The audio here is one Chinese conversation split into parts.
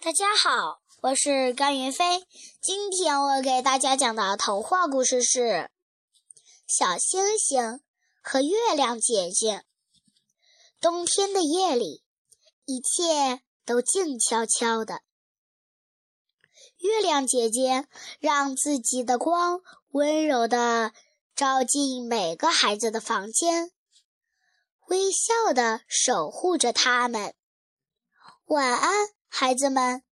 大家好，我是甘云飞。今天我给大家讲的童话故事是《小星星和月亮姐姐》。冬天的夜里，一切都静悄悄的。月亮姐姐让自己的光温柔地照进每个孩子的房间，微笑地守护着他们。晚安。孩子们，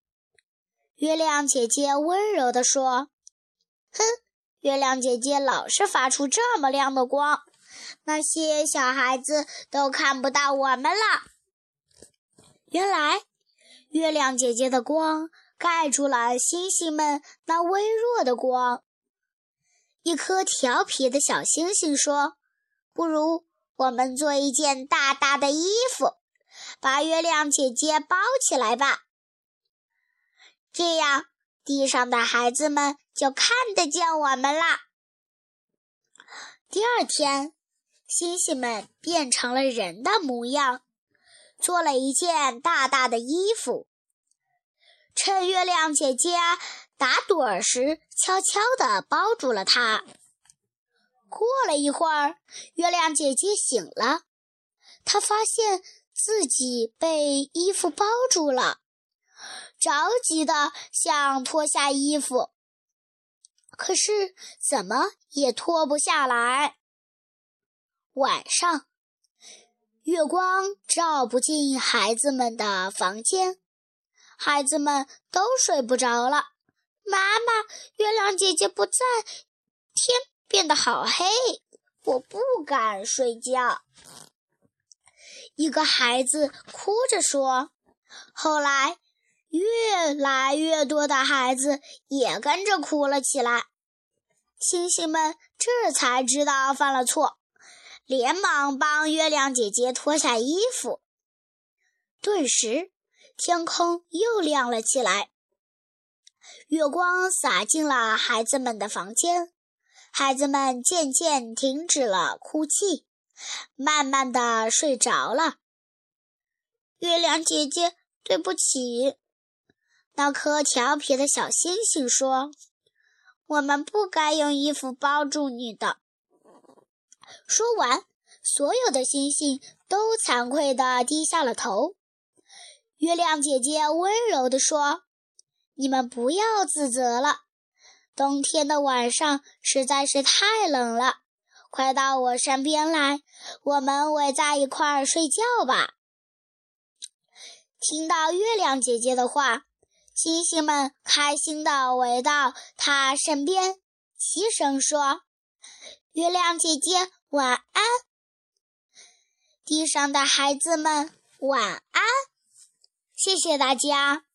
月亮姐姐温柔地说：“哼，月亮姐姐老是发出这么亮的光，那些小孩子都看不到我们了。”原来，月亮姐姐的光盖住了星星们那微弱的光。一颗调皮的小星星说：“不如我们做一件大大的衣服，把月亮姐姐包起来吧。”这样，地上的孩子们就看得见我们啦。第二天，星星们变成了人的模样，做了一件大大的衣服。趁月亮姐姐打盹时，悄悄地包住了它。过了一会儿，月亮姐姐醒了，她发现自己被衣服包住了。着急的想脱下衣服，可是怎么也脱不下来。晚上，月光照不进孩子们的房间，孩子们都睡不着了。妈妈，月亮姐姐不在，天变得好黑，我不敢睡觉。一个孩子哭着说：“后来。”越来越多的孩子也跟着哭了起来，星星们这才知道犯了错，连忙帮月亮姐姐脱下衣服。顿时，天空又亮了起来，月光洒进了孩子们的房间，孩子们渐渐停止了哭泣，慢慢的睡着了。月亮姐姐，对不起。那颗调皮的小星星说：“我们不该用衣服包住你的。”说完，所有的星星都惭愧地低下了头。月亮姐姐温柔地说：“你们不要自责了。冬天的晚上实在是太冷了，快到我身边来，我们围在一块儿睡觉吧。”听到月亮姐姐的话。星星们开心地围到他身边，齐声说：“月亮姐姐晚安。”地上的孩子们晚安。谢谢大家。